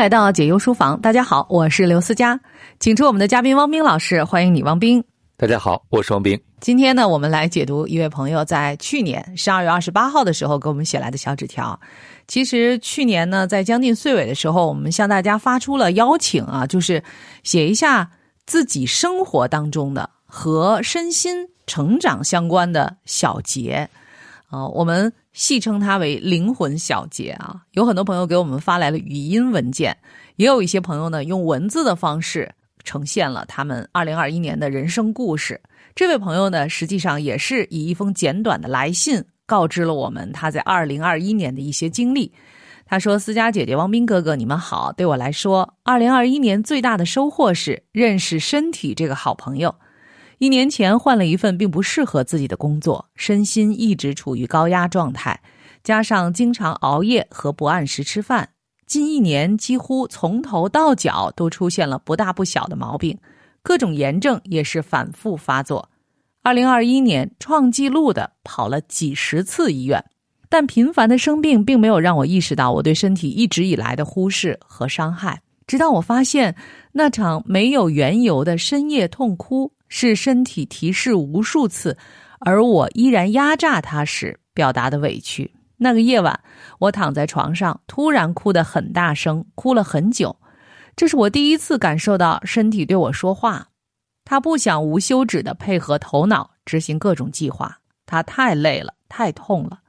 来到解忧书房，大家好，我是刘思佳，请出我们的嘉宾汪冰老师，欢迎你，汪冰。大家好，我是汪冰。今天呢，我们来解读一位朋友在去年十二月二十八号的时候给我们写来的小纸条。其实去年呢，在将近岁尾的时候，我们向大家发出了邀请啊，就是写一下自己生活当中的和身心成长相关的小节啊，我们戏称它为灵魂小节啊。有很多朋友给我们发来了语音文件，也有一些朋友呢用文字的方式。呈现了他们二零二一年的人生故事。这位朋友呢，实际上也是以一封简短的来信告知了我们他在二零二一年的一些经历。他说：“思佳姐姐、王斌哥哥，你们好。对我来说，二零二一年最大的收获是认识身体这个好朋友。一年前换了一份并不适合自己的工作，身心一直处于高压状态，加上经常熬夜和不按时吃饭。”近一年，几乎从头到脚都出现了不大不小的毛病，各种炎症也是反复发作。二零二一年创纪录的跑了几十次医院，但频繁的生病并没有让我意识到我对身体一直以来的忽视和伤害。直到我发现那场没有缘由的深夜痛哭是身体提示无数次，而我依然压榨它时表达的委屈。那个夜晚，我躺在床上，突然哭得很大声，哭了很久。这是我第一次感受到身体对我说话。他不想无休止的配合头脑执行各种计划，他太累了，太痛了。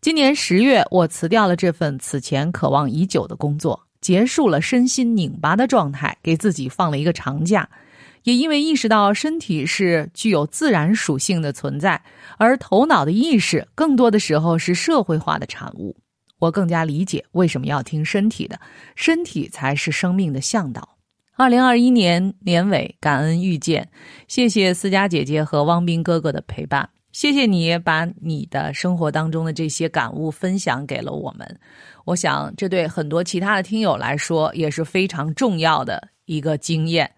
今年十月，我辞掉了这份此前渴望已久的工作，结束了身心拧巴的状态，给自己放了一个长假。也因为意识到身体是具有自然属性的存在，而头脑的意识更多的时候是社会化的产物，我更加理解为什么要听身体的，身体才是生命的向导。二零二一年年尾，感恩遇见，谢谢思佳姐姐和汪斌哥哥的陪伴，谢谢你把你的生活当中的这些感悟分享给了我们，我想这对很多其他的听友来说也是非常重要的一个经验。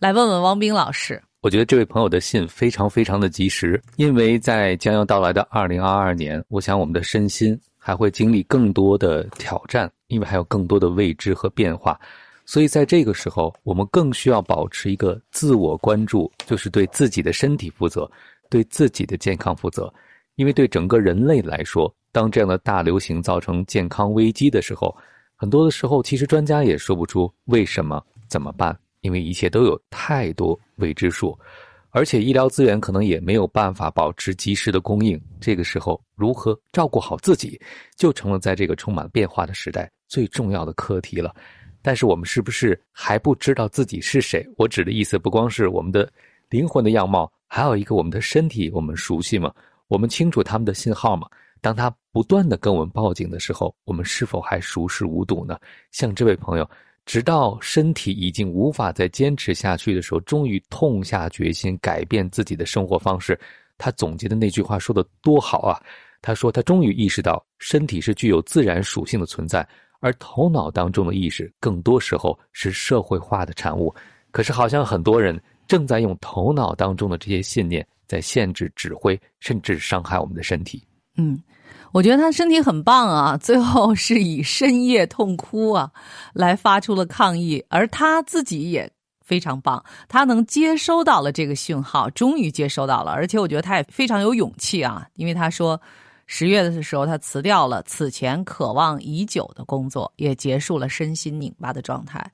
来问问汪冰老师，我觉得这位朋友的信非常非常的及时，因为在将要到来的二零二二年，我想我们的身心还会经历更多的挑战，因为还有更多的未知和变化，所以在这个时候，我们更需要保持一个自我关注，就是对自己的身体负责，对自己的健康负责，因为对整个人类来说，当这样的大流行造成健康危机的时候，很多的时候，其实专家也说不出为什么，怎么办。因为一切都有太多未知数，而且医疗资源可能也没有办法保持及时的供应。这个时候，如何照顾好自己，就成了在这个充满变化的时代最重要的课题了。但是，我们是不是还不知道自己是谁？我指的意思不光是我们的灵魂的样貌，还有一个我们的身体，我们熟悉吗？我们清楚他们的信号吗？当他不断的跟我们报警的时候，我们是否还熟视无睹呢？像这位朋友。直到身体已经无法再坚持下去的时候，终于痛下决心改变自己的生活方式。他总结的那句话说的多好啊！他说他终于意识到，身体是具有自然属性的存在，而头脑当中的意识更多时候是社会化的产物。可是好像很多人正在用头脑当中的这些信念在限制、指挥，甚至伤害我们的身体。嗯。我觉得他身体很棒啊，最后是以深夜痛哭啊，来发出了抗议，而他自己也非常棒，他能接收到了这个讯号，终于接收到了，而且我觉得他也非常有勇气啊，因为他说十月的时候他辞掉了此前渴望已久的工作，也结束了身心拧巴的状态。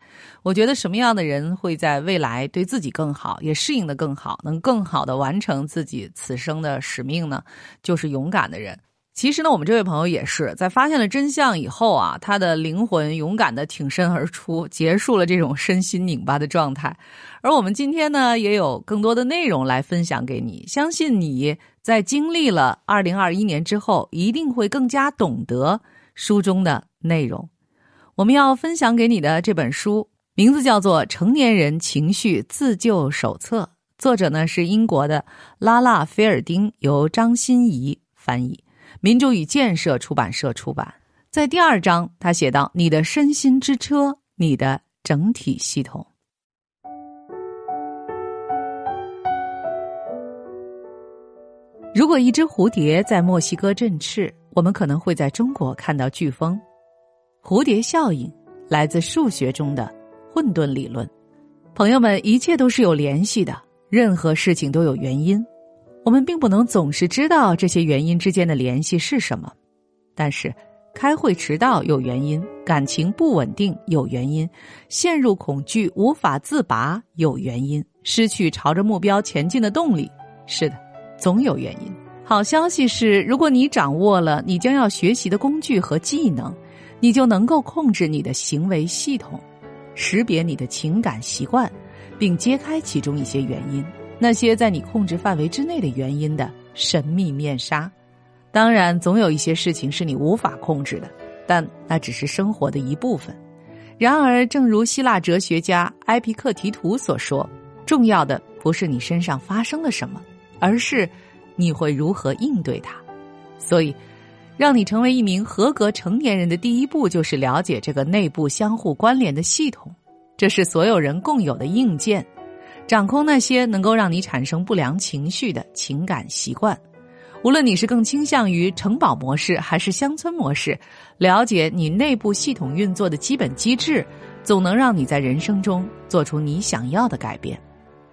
我觉得什么样的人会在未来对自己更好，也适应的更好，能更好的完成自己此生的使命呢？就是勇敢的人。其实呢，我们这位朋友也是在发现了真相以后啊，他的灵魂勇敢的挺身而出，结束了这种身心拧巴的状态。而我们今天呢，也有更多的内容来分享给你。相信你在经历了二零二一年之后，一定会更加懂得书中的内容。我们要分享给你的这本书，名字叫做《成年人情绪自救手册》，作者呢是英国的拉拉菲尔丁，由张欣怡翻译。民主与建设出版社出版，在第二章，他写道：“你的身心之车，你的整体系统。如果一只蝴蝶在墨西哥振翅，我们可能会在中国看到飓风。蝴蝶效应来自数学中的混沌理论。朋友们，一切都是有联系的，任何事情都有原因。我们并不能总是知道这些原因之间的联系是什么，但是开会迟到有原因，感情不稳定有原因，陷入恐惧无法自拔有原因，失去朝着目标前进的动力，是的，总有原因。好消息是，如果你掌握了你将要学习的工具和技能，你就能够控制你的行为系统。识别你的情感习惯，并揭开其中一些原因，那些在你控制范围之内的原因的神秘面纱。当然，总有一些事情是你无法控制的，但那只是生活的一部分。然而，正如希腊哲学家埃皮克提图所说，重要的不是你身上发生了什么，而是你会如何应对它。所以。让你成为一名合格成年人的第一步，就是了解这个内部相互关联的系统。这是所有人共有的硬件，掌控那些能够让你产生不良情绪的情感习惯。无论你是更倾向于城堡模式还是乡村模式，了解你内部系统运作的基本机制，总能让你在人生中做出你想要的改变。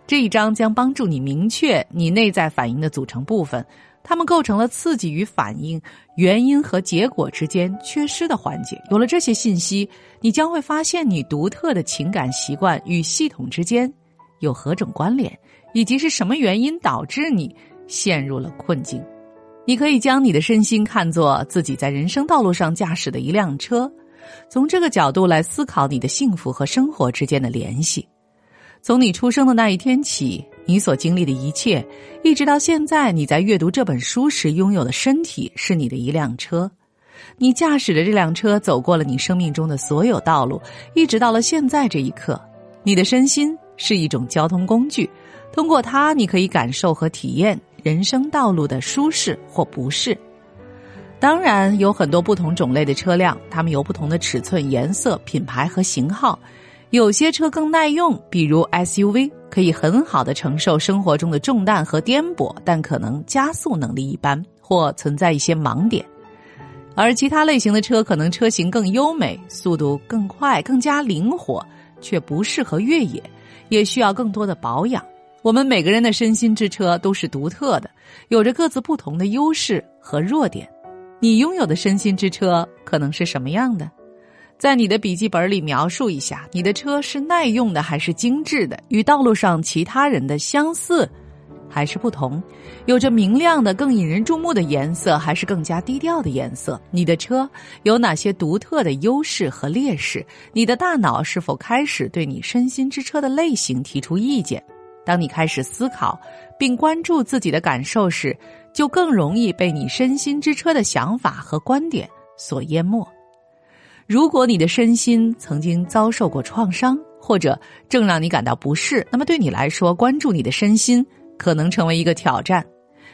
这一章将帮助你明确你内在反应的组成部分。它们构成了刺激与反应、原因和结果之间缺失的环节。有了这些信息，你将会发现你独特的情感习惯与系统之间有何种关联，以及是什么原因导致你陷入了困境。你可以将你的身心看作自己在人生道路上驾驶的一辆车，从这个角度来思考你的幸福和生活之间的联系。从你出生的那一天起。你所经历的一切，一直到现在，你在阅读这本书时拥有的身体是你的一辆车，你驾驶着这辆车走过了你生命中的所有道路，一直到了现在这一刻。你的身心是一种交通工具，通过它，你可以感受和体验人生道路的舒适或不适。当然，有很多不同种类的车辆，它们有不同的尺寸、颜色、品牌和型号。有些车更耐用，比如 SUV，可以很好的承受生活中的重担和颠簸，但可能加速能力一般或存在一些盲点。而其他类型的车可能车型更优美，速度更快，更加灵活，却不适合越野，也需要更多的保养。我们每个人的身心之车都是独特的，有着各自不同的优势和弱点。你拥有的身心之车可能是什么样的？在你的笔记本里描述一下，你的车是耐用的还是精致的？与道路上其他人的相似，还是不同？有着明亮的、更引人注目的颜色，还是更加低调的颜色？你的车有哪些独特的优势和劣势？你的大脑是否开始对你身心之车的类型提出意见？当你开始思考并关注自己的感受时，就更容易被你身心之车的想法和观点所淹没。如果你的身心曾经遭受过创伤，或者正让你感到不适，那么对你来说，关注你的身心可能成为一个挑战。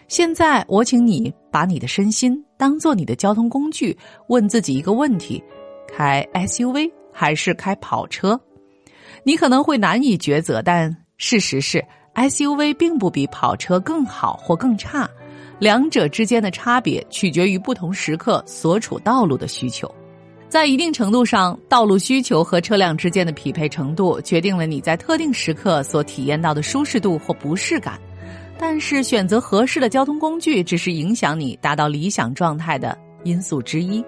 现在，我请你把你的身心当做你的交通工具，问自己一个问题：开 SUV 还是开跑车？你可能会难以抉择，但事实是，SUV 并不比跑车更好或更差，两者之间的差别取决于不同时刻所处道路的需求。在一定程度上，道路需求和车辆之间的匹配程度决定了你在特定时刻所体验到的舒适度或不适感。但是，选择合适的交通工具只是影响你达到理想状态的因素之一。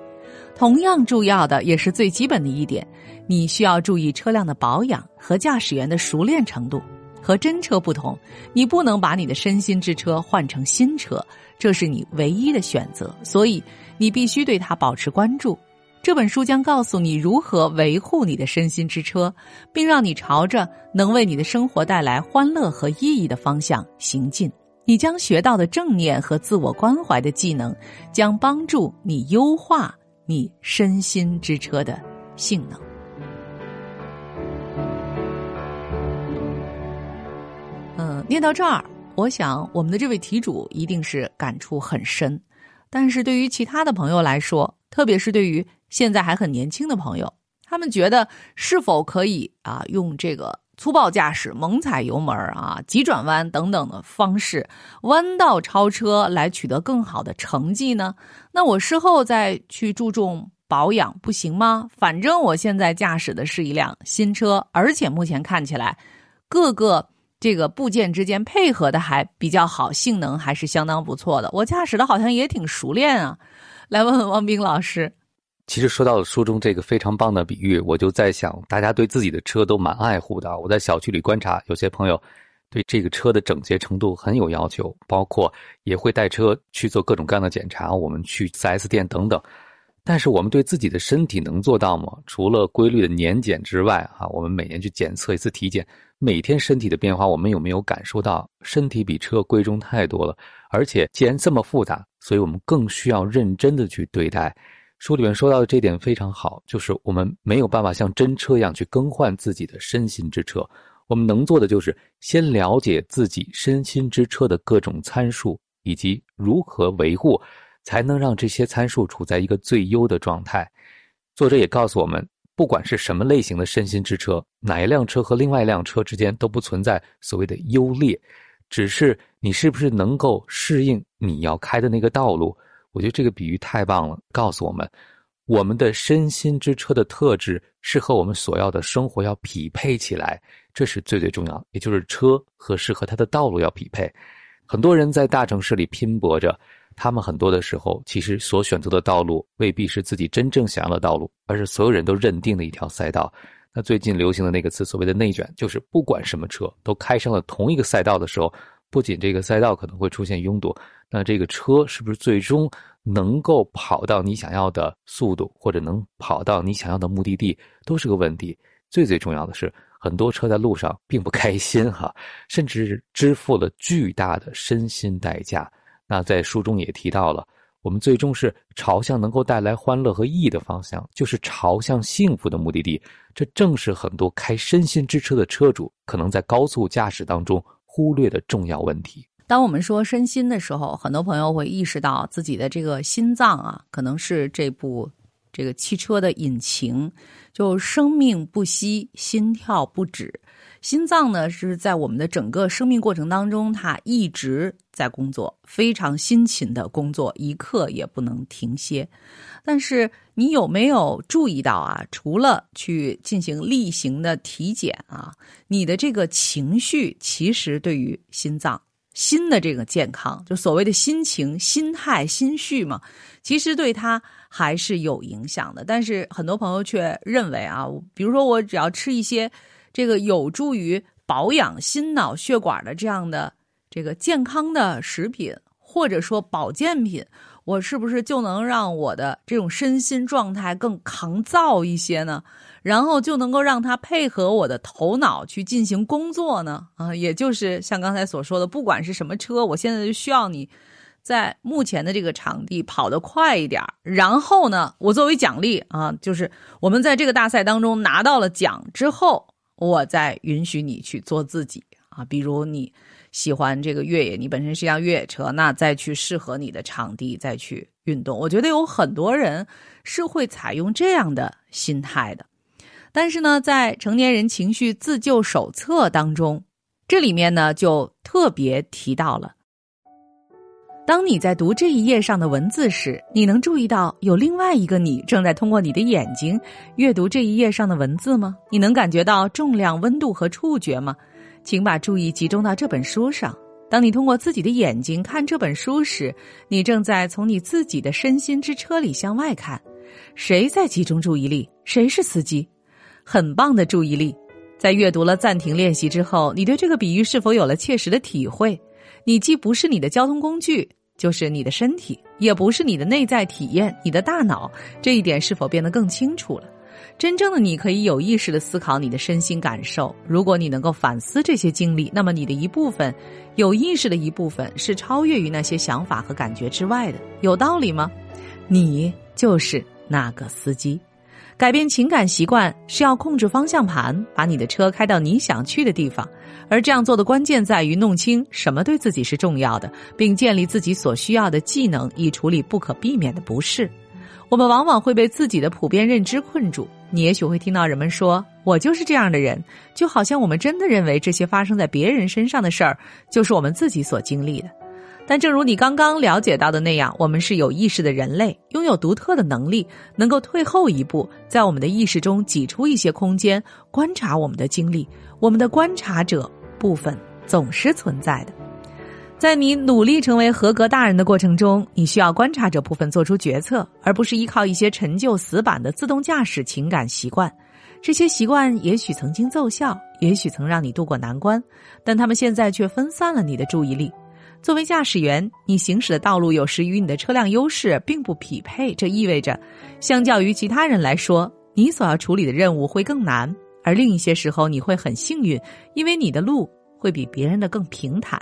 同样重要的，也是最基本的一点，你需要注意车辆的保养和驾驶员的熟练程度。和真车不同，你不能把你的身心之车换成新车，这是你唯一的选择。所以，你必须对它保持关注。这本书将告诉你如何维护你的身心之车，并让你朝着能为你的生活带来欢乐和意义的方向行进。你将学到的正念和自我关怀的技能，将帮助你优化你身心之车的性能。嗯，念到这儿，我想我们的这位题主一定是感触很深，但是对于其他的朋友来说，特别是对于现在还很年轻的朋友，他们觉得是否可以啊用这个粗暴驾驶、猛踩油门啊、急转弯等等的方式，弯道超车来取得更好的成绩呢？那我事后再去注重保养不行吗？反正我现在驾驶的是一辆新车，而且目前看起来各个这个部件之间配合的还比较好，性能还是相当不错的。我驾驶的好像也挺熟练啊。来问问王斌老师。其实说到了书中这个非常棒的比喻，我就在想，大家对自己的车都蛮爱护的。我在小区里观察，有些朋友。对这个车的整洁程度很有要求，包括也会带车去做各种各样的检查。我们去 4S 店等等，但是我们对自己的身体能做到吗？除了规律的年检之外，哈，我们每年去检测一次体检，每天身体的变化，我们有没有感受到身体比车贵重太多了？而且既然这么复杂，所以我们更需要认真的去对待。书里面说到的这点非常好，就是我们没有办法像真车一样去更换自己的身心之车。我们能做的就是先了解自己身心之车的各种参数，以及如何维护，才能让这些参数处在一个最优的状态。作者也告诉我们，不管是什么类型的身心之车，哪一辆车和另外一辆车之间都不存在所谓的优劣，只是你是不是能够适应你要开的那个道路。我觉得这个比喻太棒了，告诉我们，我们的身心之车的特质是和我们所要的生活要匹配起来。这是最最重要的，也就是车和适合它的道路要匹配。很多人在大城市里拼搏着，他们很多的时候其实所选择的道路未必是自己真正想要的道路，而是所有人都认定的一条赛道。那最近流行的那个词，所谓的内卷，就是不管什么车都开上了同一个赛道的时候，不仅这个赛道可能会出现拥堵，那这个车是不是最终能够跑到你想要的速度，或者能跑到你想要的目的地，都是个问题。最最重要的是。很多车在路上并不开心哈，甚至支付了巨大的身心代价。那在书中也提到了，我们最终是朝向能够带来欢乐和意义的方向，就是朝向幸福的目的地。这正是很多开身心之车的车主可能在高速驾驶当中忽略的重要问题。当我们说身心的时候，很多朋友会意识到自己的这个心脏啊，可能是这部。这个汽车的引擎，就生命不息，心跳不止。心脏呢是在我们的整个生命过程当中，它一直在工作，非常辛勤的工作，一刻也不能停歇。但是你有没有注意到啊？除了去进行例行的体检啊，你的这个情绪其实对于心脏。心的这个健康，就所谓的心情、心态、心绪嘛，其实对他还是有影响的。但是很多朋友却认为啊，比如说我只要吃一些这个有助于保养心脑血管的这样的这个健康的食品，或者说保健品，我是不是就能让我的这种身心状态更抗造一些呢？然后就能够让它配合我的头脑去进行工作呢？啊，也就是像刚才所说的，不管是什么车，我现在就需要你在目前的这个场地跑得快一点然后呢，我作为奖励啊，就是我们在这个大赛当中拿到了奖之后，我在允许你去做自己啊。比如你喜欢这个越野，你本身是辆越野车，那再去适合你的场地再去运动。我觉得有很多人是会采用这样的心态的。但是呢，在成年人情绪自救手册当中，这里面呢就特别提到了：当你在读这一页上的文字时，你能注意到有另外一个你正在通过你的眼睛阅读这一页上的文字吗？你能感觉到重量、温度和触觉吗？请把注意集中到这本书上。当你通过自己的眼睛看这本书时，你正在从你自己的身心之车里向外看。谁在集中注意力？谁是司机？很棒的注意力，在阅读了暂停练习之后，你对这个比喻是否有了切实的体会？你既不是你的交通工具，就是你的身体，也不是你的内在体验，你的大脑。这一点是否变得更清楚了？真正的你可以有意识的思考你的身心感受。如果你能够反思这些经历，那么你的一部分，有意识的一部分，是超越于那些想法和感觉之外的。有道理吗？你就是那个司机。改变情感习惯是要控制方向盘，把你的车开到你想去的地方。而这样做的关键在于弄清什么对自己是重要的，并建立自己所需要的技能，以处理不可避免的不适。我们往往会被自己的普遍认知困住。你也许会听到人们说：“我就是这样的人。”就好像我们真的认为这些发生在别人身上的事儿，就是我们自己所经历的。但正如你刚刚了解到的那样，我们是有意识的人类，拥有独特的能力，能够退后一步，在我们的意识中挤出一些空间，观察我们的经历。我们的观察者部分总是存在的。在你努力成为合格大人的过程中，你需要观察者部分做出决策，而不是依靠一些陈旧死板的自动驾驶情感习惯。这些习惯也许曾经奏效，也许曾让你渡过难关，但他们现在却分散了你的注意力。作为驾驶员，你行驶的道路有时与你的车辆优势并不匹配，这意味着，相较于其他人来说，你所要处理的任务会更难。而另一些时候，你会很幸运，因为你的路会比别人的更平坦。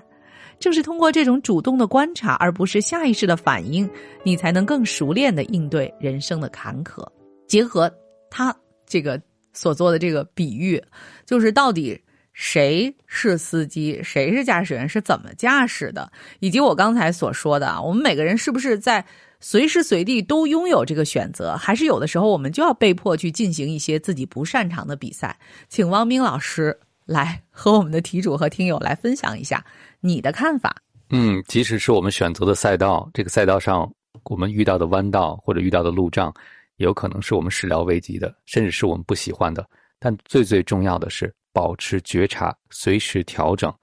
正是通过这种主动的观察，而不是下意识的反应，你才能更熟练的应对人生的坎坷。结合他这个所做的这个比喻，就是到底谁是司机，谁是驾驶员，是怎么驾驶的，以及我刚才所说的啊，我们每个人是不是在随时随地都拥有这个选择，还是有的时候我们就要被迫去进行一些自己不擅长的比赛？请汪冰老师来和我们的题主和听友来分享一下。你的看法？嗯，即使是我们选择的赛道，这个赛道上我们遇到的弯道或者遇到的路障，有可能是我们始料未及的，甚至是我们不喜欢的。但最最重要的是保持觉察，随时调整。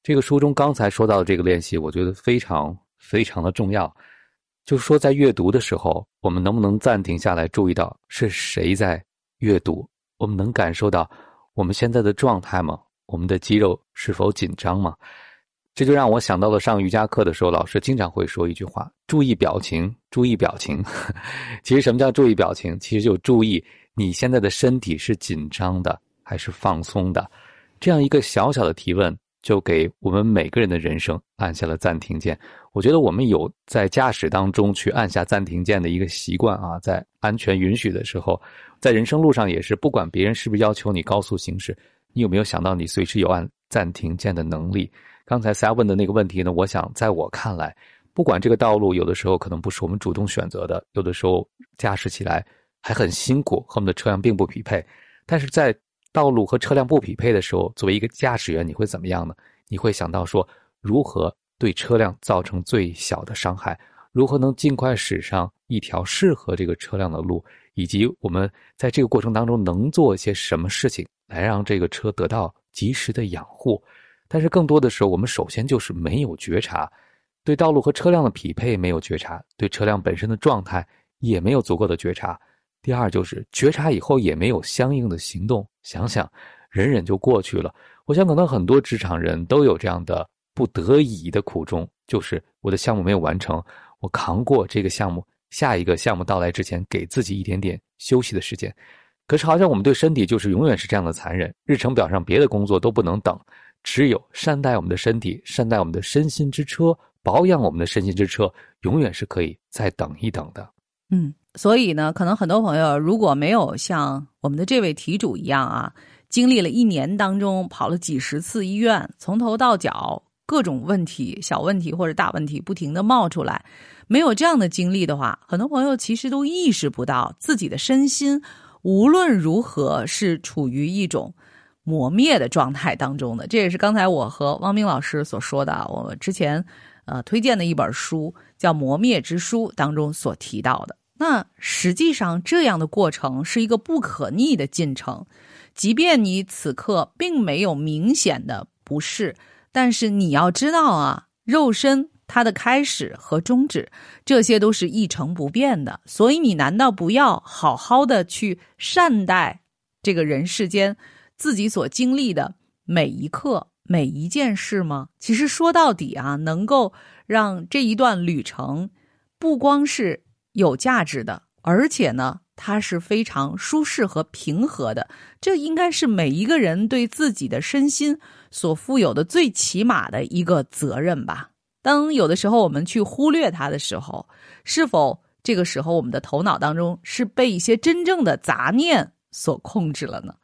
这个书中刚才说到的这个练习，我觉得非常非常的重要。就是说，在阅读的时候，我们能不能暂停下来，注意到是谁在阅读？我们能感受到我们现在的状态吗？我们的肌肉是否紧张吗？这就让我想到了上瑜伽课的时候，老师经常会说一句话：“注意表情，注意表情。”其实什么叫注意表情？其实就注意你现在的身体是紧张的还是放松的。这样一个小小的提问，就给我们每个人的人生按下了暂停键。我觉得我们有在驾驶当中去按下暂停键的一个习惯啊，在安全允许的时候，在人生路上也是，不管别人是不是要求你高速行驶，你有没有想到你随时有按暂停键的能力？刚才大家问的那个问题呢？我想，在我看来，不管这个道路有的时候可能不是我们主动选择的，有的时候驾驶起来还很辛苦，和我们的车辆并不匹配。但是在道路和车辆不匹配的时候，作为一个驾驶员，你会怎么样呢？你会想到说，如何对车辆造成最小的伤害？如何能尽快驶上一条适合这个车辆的路？以及我们在这个过程当中能做一些什么事情，来让这个车得到及时的养护？但是更多的时候，我们首先就是没有觉察，对道路和车辆的匹配没有觉察，对车辆本身的状态也没有足够的觉察。第二就是觉察以后也没有相应的行动，想想忍忍就过去了。我想可能很多职场人都有这样的不得已的苦衷，就是我的项目没有完成，我扛过这个项目，下一个项目到来之前给自己一点点休息的时间。可是好像我们对身体就是永远是这样的残忍，日程表上别的工作都不能等。只有善待我们的身体，善待我们的身心之车，保养我们的身心之车，永远是可以再等一等的。嗯，所以呢，可能很多朋友如果没有像我们的这位题主一样啊，经历了一年当中跑了几十次医院，从头到脚各种问题、小问题或者大问题不停的冒出来，没有这样的经历的话，很多朋友其实都意识不到自己的身心无论如何是处于一种。磨灭的状态当中的，这也是刚才我和汪明老师所说的。我之前呃推荐的一本书叫《磨灭之书》当中所提到的。那实际上这样的过程是一个不可逆的进程，即便你此刻并没有明显的不适，但是你要知道啊，肉身它的开始和终止，这些都是一成不变的。所以你难道不要好好的去善待这个人世间？自己所经历的每一刻、每一件事吗？其实说到底啊，能够让这一段旅程不光是有价值的，而且呢，它是非常舒适和平和的。这应该是每一个人对自己的身心所负有的最起码的一个责任吧。当有的时候我们去忽略它的时候，是否这个时候我们的头脑当中是被一些真正的杂念所控制了呢？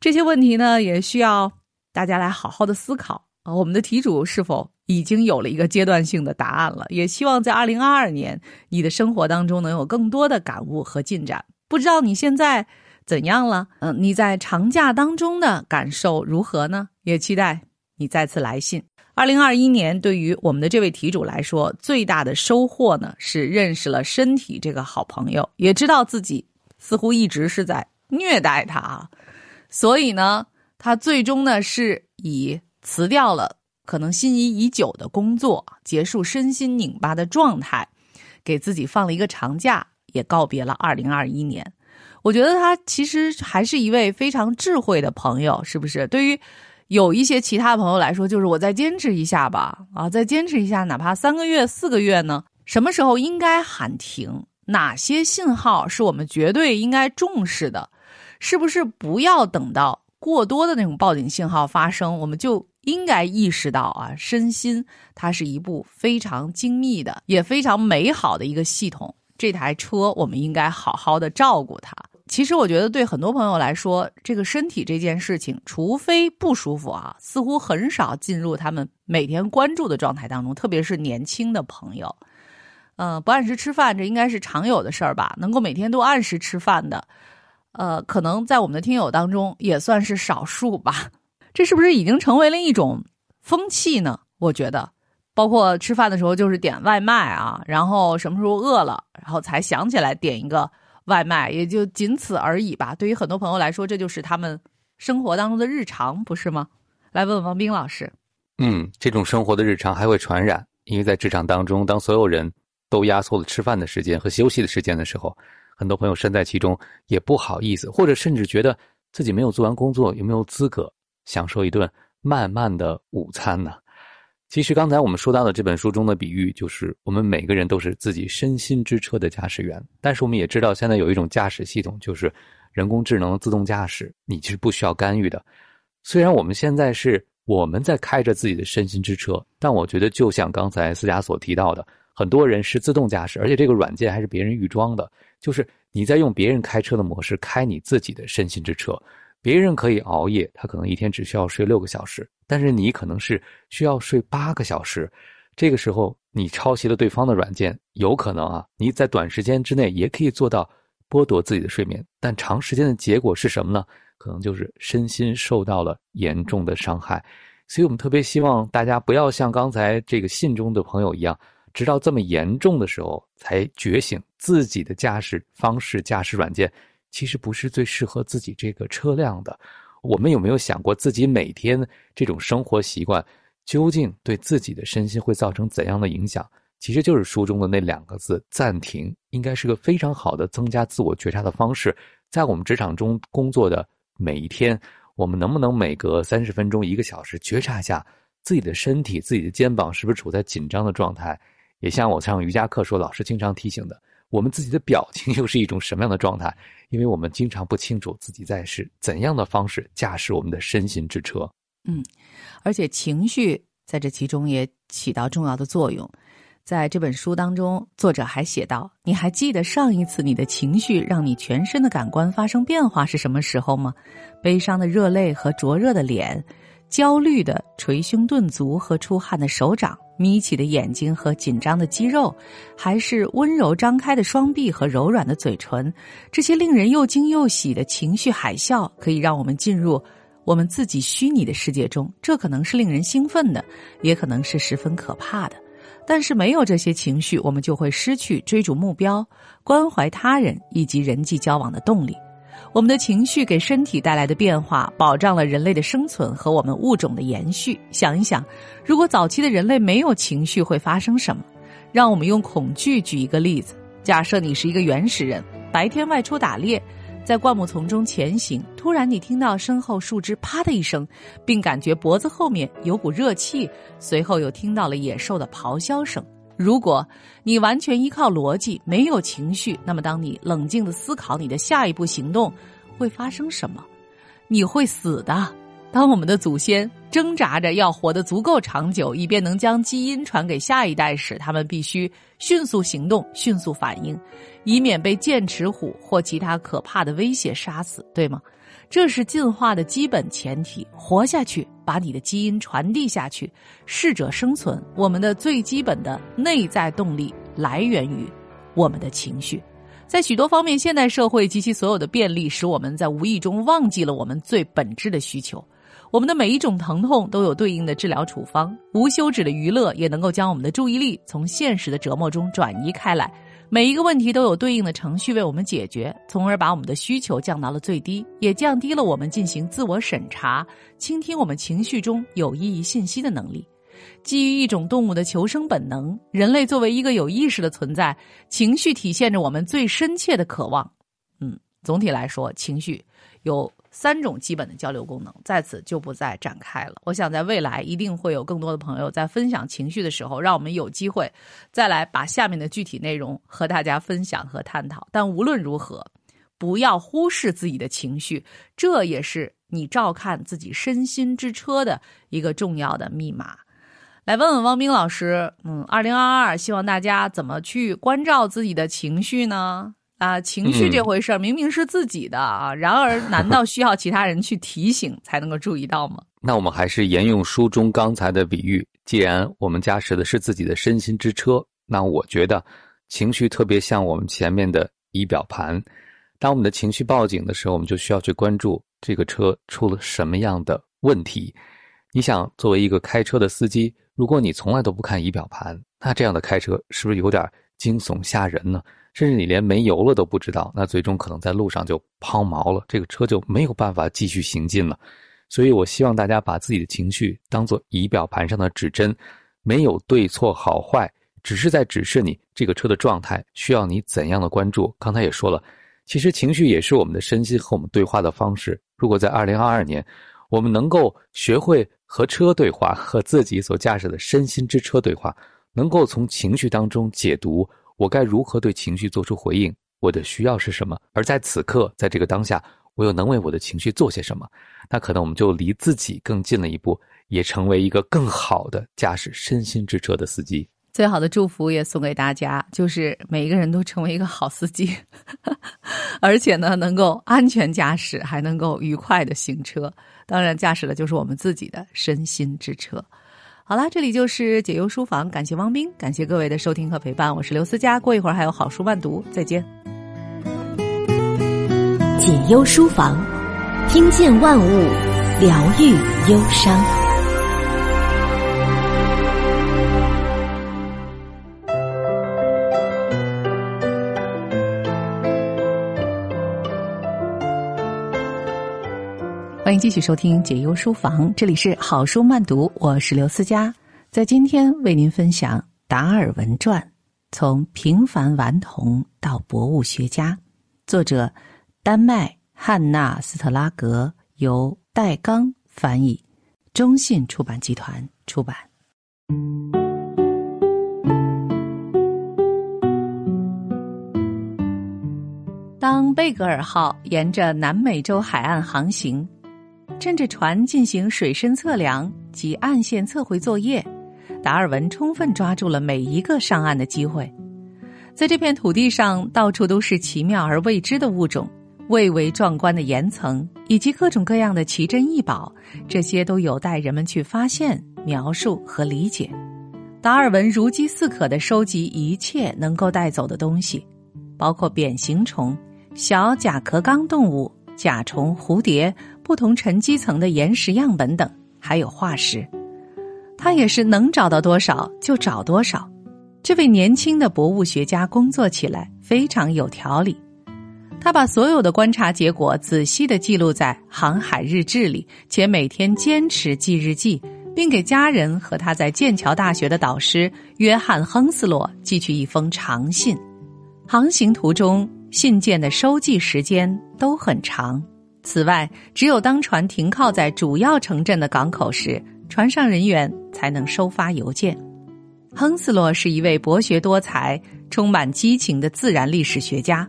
这些问题呢，也需要大家来好好的思考啊。我们的题主是否已经有了一个阶段性的答案了？也希望在二零二二年，你的生活当中能有更多的感悟和进展。不知道你现在怎样了？嗯，你在长假当中的感受如何呢？也期待你再次来信。二零二一年对于我们的这位题主来说，最大的收获呢是认识了身体这个好朋友，也知道自己似乎一直是在虐待他啊，所以呢，他最终呢是以辞掉了可能心仪已久的工作，结束身心拧巴的状态，给自己放了一个长假，也告别了二零二一年。我觉得他其实还是一位非常智慧的朋友，是不是？对于。有一些其他朋友来说，就是我再坚持一下吧，啊，再坚持一下，哪怕三个月、四个月呢？什么时候应该喊停？哪些信号是我们绝对应该重视的？是不是不要等到过多的那种报警信号发生，我们就应该意识到啊，身心它是一部非常精密的，也非常美好的一个系统。这台车，我们应该好好的照顾它。其实我觉得，对很多朋友来说，这个身体这件事情，除非不舒服啊，似乎很少进入他们每天关注的状态当中。特别是年轻的朋友，呃，不按时吃饭，这应该是常有的事儿吧？能够每天都按时吃饭的，呃，可能在我们的听友当中也算是少数吧。这是不是已经成为了一种风气呢？我觉得，包括吃饭的时候就是点外卖啊，然后什么时候饿了，然后才想起来点一个。外卖也就仅此而已吧。对于很多朋友来说，这就是他们生活当中的日常，不是吗？来问问王斌老师。嗯，这种生活的日常还会传染，因为在职场当中，当所有人都压缩了吃饭的时间和休息的时间的时候，很多朋友身在其中也不好意思，或者甚至觉得自己没有做完工作，有没有资格享受一顿慢慢的午餐呢？其实刚才我们说到的这本书中的比喻，就是我们每个人都是自己身心之车的驾驶员。但是我们也知道，现在有一种驾驶系统，就是人工智能自动驾驶，你其实不需要干预的。虽然我们现在是我们在开着自己的身心之车，但我觉得就像刚才思佳所提到的，很多人是自动驾驶，而且这个软件还是别人预装的，就是你在用别人开车的模式开你自己的身心之车。别人可以熬夜，他可能一天只需要睡六个小时，但是你可能是需要睡八个小时。这个时候，你抄袭了对方的软件，有可能啊，你在短时间之内也可以做到剥夺自己的睡眠，但长时间的结果是什么呢？可能就是身心受到了严重的伤害。所以我们特别希望大家不要像刚才这个信中的朋友一样，直到这么严重的时候才觉醒自己的驾驶方式、驾驶软件。其实不是最适合自己这个车辆的。我们有没有想过，自己每天这种生活习惯究竟对自己的身心会造成怎样的影响？其实就是书中的那两个字“暂停”，应该是个非常好的增加自我觉察的方式。在我们职场中工作的每一天，我们能不能每隔三十分钟、一个小时觉察一下自己的身体、自己的肩膀是不是处在紧张的状态？也像我上瑜伽课说，老师经常提醒的。我们自己的表情又是一种什么样的状态？因为我们经常不清楚自己在是怎样的方式驾驶我们的身心之车。嗯，而且情绪在这其中也起到重要的作用。在这本书当中，作者还写道：“你还记得上一次你的情绪让你全身的感官发生变化是什么时候吗？悲伤的热泪和灼热的脸。”焦虑的捶胸顿足和出汗的手掌，眯起的眼睛和紧张的肌肉，还是温柔张开的双臂和柔软的嘴唇，这些令人又惊又喜的情绪海啸，可以让我们进入我们自己虚拟的世界中。这可能是令人兴奋的，也可能是十分可怕的。但是没有这些情绪，我们就会失去追逐目标、关怀他人以及人际交往的动力。我们的情绪给身体带来的变化，保障了人类的生存和我们物种的延续。想一想，如果早期的人类没有情绪，会发生什么？让我们用恐惧举一个例子：假设你是一个原始人，白天外出打猎，在灌木丛中前行，突然你听到身后树枝“啪”的一声，并感觉脖子后面有股热气，随后又听到了野兽的咆哮声。如果你完全依靠逻辑，没有情绪，那么当你冷静的思考你的下一步行动会发生什么，你会死的。当我们的祖先挣扎着要活得足够长久，以便能将基因传给下一代时，他们必须迅速行动、迅速反应，以免被剑齿虎或其他可怕的威胁杀死，对吗？这是进化的基本前提，活下去，把你的基因传递下去，适者生存。我们的最基本的内在动力来源于我们的情绪。在许多方面，现代社会及其所有的便利，使我们在无意中忘记了我们最本质的需求。我们的每一种疼痛都有对应的治疗处方，无休止的娱乐也能够将我们的注意力从现实的折磨中转移开来。每一个问题都有对应的程序为我们解决，从而把我们的需求降到了最低，也降低了我们进行自我审查、倾听我们情绪中有意义信息的能力。基于一种动物的求生本能，人类作为一个有意识的存在，情绪体现着我们最深切的渴望。嗯，总体来说，情绪有。三种基本的交流功能，在此就不再展开了。我想在未来一定会有更多的朋友在分享情绪的时候，让我们有机会再来把下面的具体内容和大家分享和探讨。但无论如何，不要忽视自己的情绪，这也是你照看自己身心之车的一个重要的密码。来问问汪冰老师，嗯，二零二二，希望大家怎么去关照自己的情绪呢？啊，情绪这回事儿明明是自己的啊，然而难道需要其他人去提醒才能够注意到吗？那我们还是沿用书中刚才的比喻，既然我们驾驶的是自己的身心之车，那我觉得情绪特别像我们前面的仪表盘。当我们的情绪报警的时候，我们就需要去关注这个车出了什么样的问题。你想，作为一个开车的司机，如果你从来都不看仪表盘，那这样的开车是不是有点惊悚吓人呢？甚至你连没油了都不知道，那最终可能在路上就抛锚了，这个车就没有办法继续行进了。所以我希望大家把自己的情绪当做仪表盘上的指针，没有对错好坏，只是在指示你这个车的状态需要你怎样的关注。刚才也说了，其实情绪也是我们的身心和我们对话的方式。如果在二零二二年，我们能够学会和车对话，和自己所驾驶的身心之车对话，能够从情绪当中解读。我该如何对情绪做出回应？我的需要是什么？而在此刻，在这个当下，我又能为我的情绪做些什么？那可能我们就离自己更近了一步，也成为一个更好的驾驶身心之车的司机。最好的祝福也送给大家，就是每一个人都成为一个好司机，而且呢，能够安全驾驶，还能够愉快的行车。当然，驾驶的就是我们自己的身心之车。好啦，这里就是解忧书房，感谢汪斌，感谢各位的收听和陪伴，我是刘思佳，过一会儿还有好书万读，再见。解忧书房，听见万物，疗愈忧伤。继续收听解忧书房，这里是好书慢读，我是刘思佳，在今天为您分享《达尔文传》，从平凡顽童到博物学家，作者丹麦汉娜斯特拉格，由戴刚翻译，中信出版集团出版。当贝格尔号沿着南美洲海岸航行。趁着船进行水深测量及岸线测绘作业，达尔文充分抓住了每一个上岸的机会。在这片土地上，到处都是奇妙而未知的物种、蔚为壮观的岩层以及各种各样的奇珍异宝，这些都有待人们去发现、描述和理解。达尔文如饥似渴地收集一切能够带走的东西，包括扁形虫、小甲壳纲动物、甲虫、蝴蝶。不同沉积层的岩石样本等，还有化石，他也是能找到多少就找多少。这位年轻的博物学家工作起来非常有条理，他把所有的观察结果仔细的记录在航海日志里，且每天坚持记日记，并给家人和他在剑桥大学的导师约翰·亨斯洛寄去一封长信。航行途中，信件的收寄时间都很长。此外，只有当船停靠在主要城镇的港口时，船上人员才能收发邮件。亨斯洛是一位博学多才、充满激情的自然历史学家。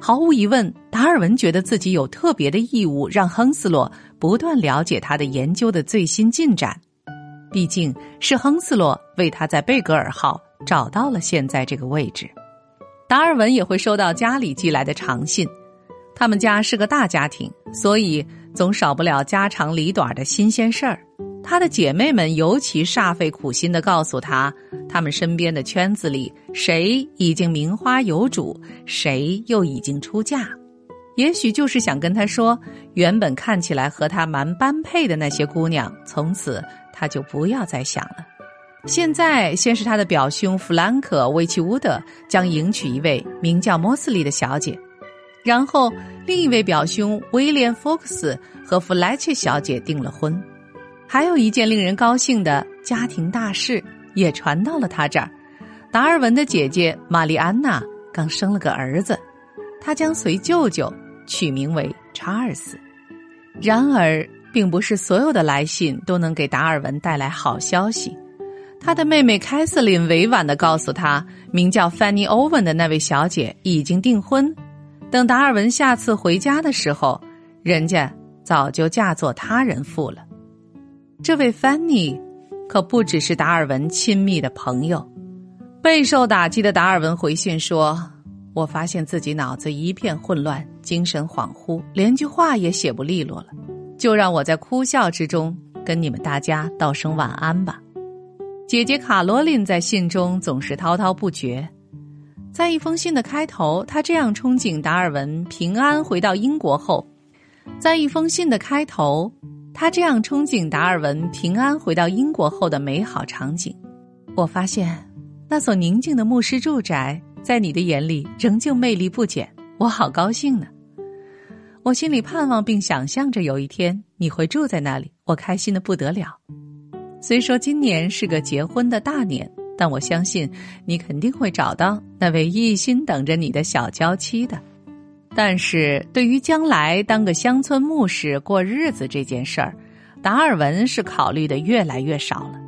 毫无疑问，达尔文觉得自己有特别的义务，让亨斯洛不断了解他的研究的最新进展。毕竟，是亨斯洛为他在贝格尔号找到了现在这个位置。达尔文也会收到家里寄来的长信。他们家是个大家庭，所以总少不了家长里短的新鲜事儿。他的姐妹们尤其煞费苦心的告诉他，他们身边的圈子里谁已经名花有主，谁又已经出嫁。也许就是想跟他说，原本看起来和他蛮般配的那些姑娘，从此他就不要再想了。现在，先是他的表兄弗兰克·维奇乌德将迎娶一位名叫莫斯利的小姐，然后另一位表兄威廉·福克斯和弗莱切小姐订了婚。还有一件令人高兴的家庭大事也传到了他这儿：达尔文的姐姐玛丽安娜刚生了个儿子，他将随舅舅。取名为查尔斯。然而，并不是所有的来信都能给达尔文带来好消息。他的妹妹凯瑟琳委婉的告诉他，名叫 Fanny Owen 的那位小姐已经订婚。等达尔文下次回家的时候，人家早就嫁作他人妇了。这位 Fanny 可不只是达尔文亲密的朋友。备受打击的达尔文回信说。我发现自己脑子一片混乱，精神恍惚，连句话也写不利落了。就让我在哭笑之中跟你们大家道声晚安吧。姐姐卡罗琳在信中总是滔滔不绝，在一封信的开头，他这样憧憬达尔文平安回到英国后，在一封信的开头，他这样憧憬达尔文平安回到英国后的美好场景。我发现那所宁静的牧师住宅。在你的眼里仍旧魅力不减，我好高兴呢。我心里盼望并想象着有一天你会住在那里，我开心的不得了。虽说今年是个结婚的大年，但我相信你肯定会找到那位一心等着你的小娇妻的。但是对于将来当个乡村牧师过日子这件事儿，达尔文是考虑的越来越少了。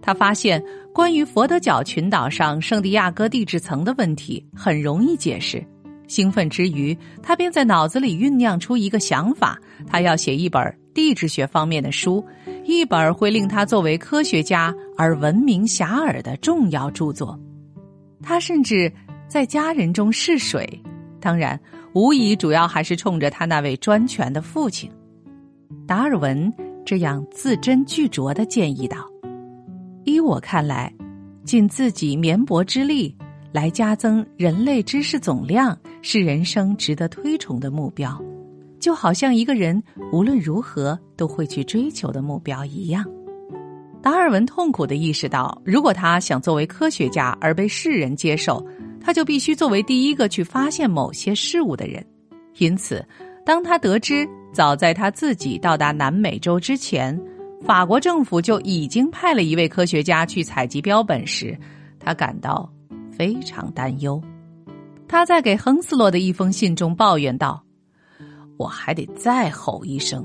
他发现。关于佛得角群岛上圣地亚哥地质层的问题很容易解释。兴奋之余，他便在脑子里酝酿出一个想法：他要写一本地质学方面的书，一本会令他作为科学家而闻名遐迩的重要著作。他甚至在家人中试水，当然，无疑主要还是冲着他那位专权的父亲。达尔文这样字斟句酌的建议道。依我看来，尽自己绵薄之力来加增人类知识总量，是人生值得推崇的目标，就好像一个人无论如何都会去追求的目标一样。达尔文痛苦的意识到，如果他想作为科学家而被世人接受，他就必须作为第一个去发现某些事物的人。因此，当他得知早在他自己到达南美洲之前，法国政府就已经派了一位科学家去采集标本时，他感到非常担忧。他在给亨斯洛的一封信中抱怨道：“我还得再吼一声，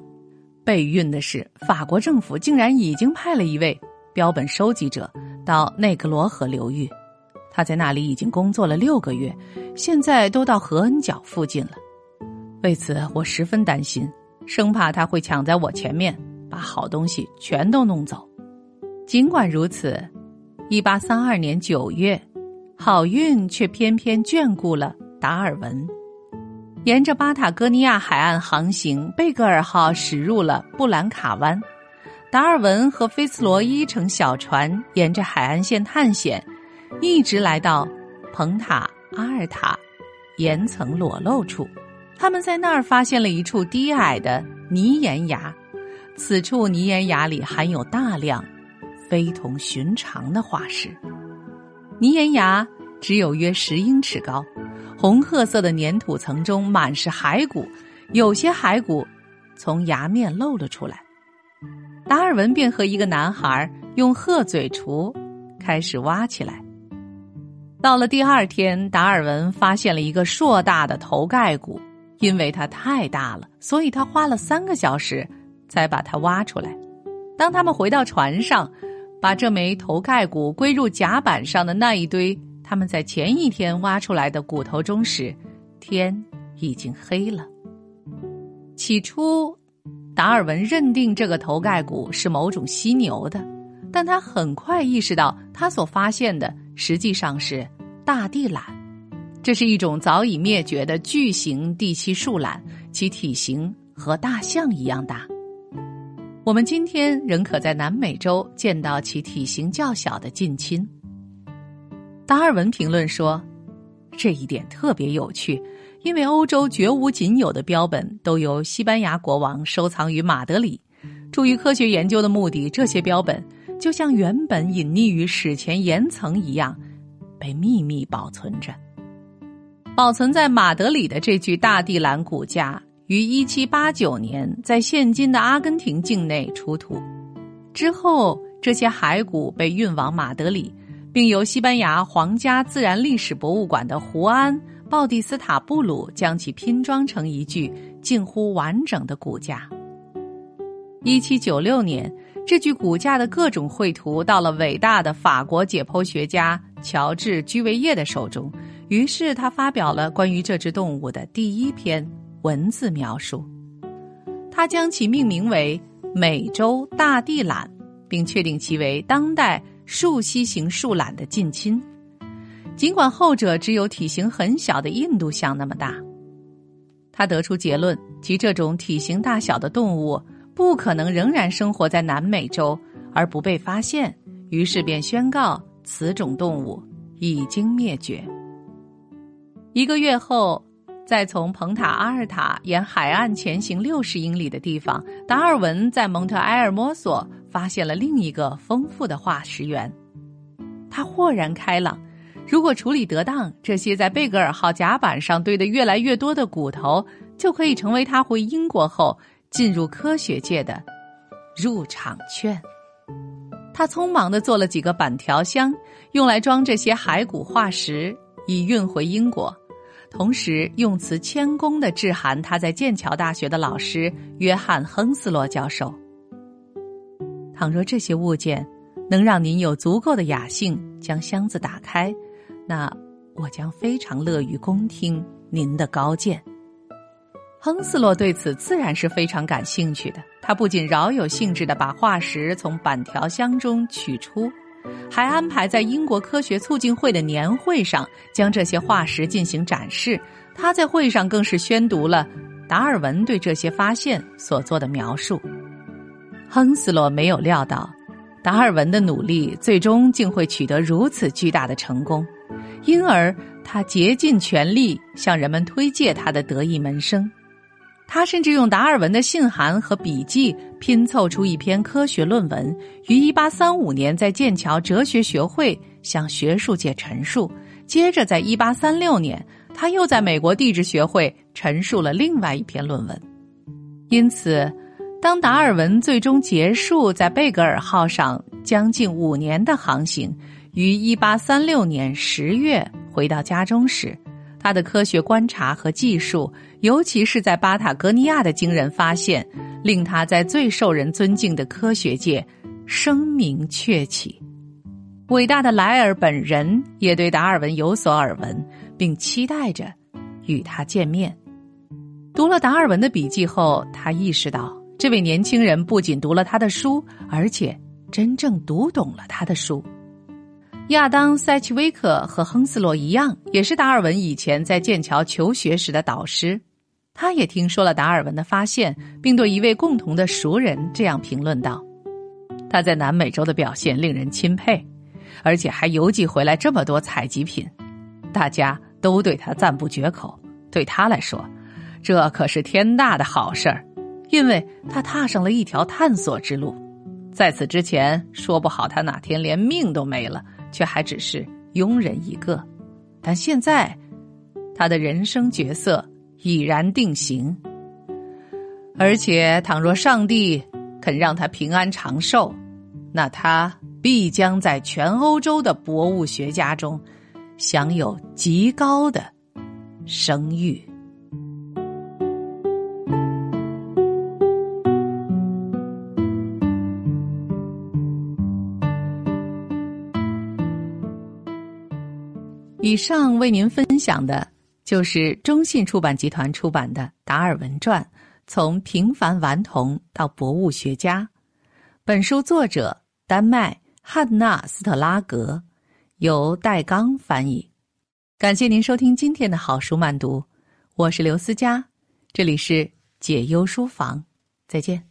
备孕的是法国政府竟然已经派了一位标本收集者到内格罗河流域，他在那里已经工作了六个月，现在都到河恩角附近了。为此，我十分担心，生怕他会抢在我前面。”把好东西全都弄走。尽管如此，一八三二年九月，好运却偏偏眷顾了达尔文。沿着巴塔哥尼亚海岸航行，贝格尔号驶入了布兰卡湾。达尔文和菲茨罗伊乘小船沿着海岸线探险，一直来到蓬塔阿尔塔岩层裸露处。他们在那儿发现了一处低矮的泥岩崖。此处泥岩崖里含有大量非同寻常的化石。泥岩崖只有约十英尺高，红褐色的粘土层中满是骸骨，有些骸骨从崖面露了出来。达尔文便和一个男孩用鹤嘴锄开始挖起来。到了第二天，达尔文发现了一个硕大的头盖骨，因为它太大了，所以他花了三个小时。才把它挖出来。当他们回到船上，把这枚头盖骨归入甲板上的那一堆他们在前一天挖出来的骨头中时，天已经黑了。起初，达尔文认定这个头盖骨是某种犀牛的，但他很快意识到，他所发现的实际上是大地懒，这是一种早已灭绝的巨型地栖树懒，其体型和大象一样大。我们今天仍可在南美洲见到其体型较小的近亲。达尔文评论说：“这一点特别有趣，因为欧洲绝无仅有的标本都由西班牙国王收藏于马德里。出于科学研究的目的，这些标本就像原本隐匿于史前岩层一样，被秘密保存着。保存在马德里的这具大地蓝骨架，于1789年在现今的阿根廷境内出土。之后，这些骸骨被运往马德里，并由西班牙皇家自然历史博物馆的胡安·鲍蒂斯塔布鲁将其拼装成一具近乎完整的骨架。一七九六年，这具骨架的各种绘图到了伟大的法国解剖学家乔治·居维叶的手中，于是他发表了关于这只动物的第一篇文字描述。他将其命名为美洲大地懒，并确定其为当代树栖型树懒的近亲，尽管后者只有体型很小的印度象那么大。他得出结论，即这种体型大小的动物。不可能仍然生活在南美洲而不被发现，于是便宣告此种动物已经灭绝。一个月后，在从蓬塔阿尔塔沿海岸前行六十英里的地方，达尔文在蒙特埃尔摩索发现了另一个丰富的化石源。他豁然开朗，如果处理得当，这些在贝格尔号甲板上堆得越来越多的骨头，就可以成为他回英国后。进入科学界的入场券。他匆忙的做了几个板条箱，用来装这些骸骨化石，以运回英国。同时，用词谦恭的致函他在剑桥大学的老师约翰·亨斯洛教授。倘若这些物件能让您有足够的雅兴将箱子打开，那我将非常乐于恭听您的高见。亨斯洛对此自然是非常感兴趣的。他不仅饶有兴致地把化石从板条箱中取出，还安排在英国科学促进会的年会上将这些化石进行展示。他在会上更是宣读了达尔文对这些发现所做的描述。亨斯洛没有料到，达尔文的努力最终竟会取得如此巨大的成功，因而他竭尽全力向人们推介他的得意门生。他甚至用达尔文的信函和笔记拼凑出一篇科学论文，于1835年在剑桥哲学学会向学术界陈述。接着，在1836年，他又在美国地质学会陈述了另外一篇论文。因此，当达尔文最终结束在贝格尔号上将近五年的航行，于1836年10月回到家中时，他的科学观察和技术。尤其是在巴塔哥尼亚的惊人发现，令他在最受人尊敬的科学界声名鹊起。伟大的莱尔本人也对达尔文有所耳闻，并期待着与他见面。读了达尔文的笔记后，他意识到，这位年轻人不仅读了他的书，而且真正读懂了他的书。亚当·塞奇威克和亨斯洛一样，也是达尔文以前在剑桥求学时的导师。他也听说了达尔文的发现，并对一位共同的熟人这样评论道：“他在南美洲的表现令人钦佩，而且还邮寄回来这么多采集品，大家都对他赞不绝口。对他来说，这可是天大的好事儿，因为他踏上了一条探索之路。在此之前，说不好他哪天连命都没了，却还只是庸人一个。但现在，他的人生角色。”已然定型，而且倘若上帝肯让他平安长寿，那他必将在全欧洲的博物学家中享有极高的声誉。以上为您分享的。就是中信出版集团出版的《达尔文传》，从平凡顽童到博物学家。本书作者丹麦汉娜斯特拉格，由戴刚翻译。感谢您收听今天的好书慢读，我是刘思佳，这里是解忧书房，再见。